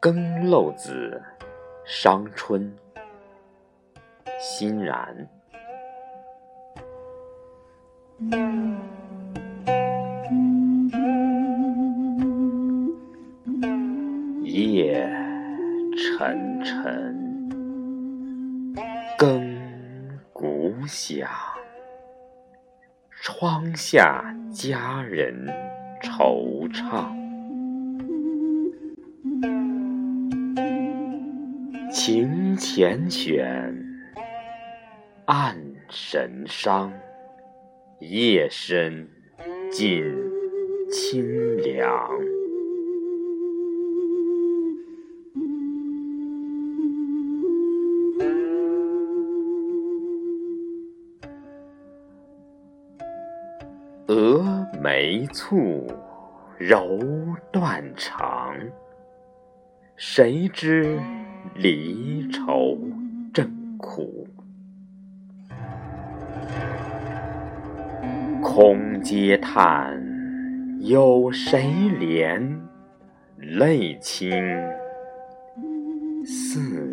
更漏子伤春欣然一夜沉沉更鼓响。窗下佳人惆怅。庭前选，暗神伤。夜深尽清凉。蛾眉蹙，柔断肠。谁知离愁正苦。空嗟叹，有谁怜？泪倾四。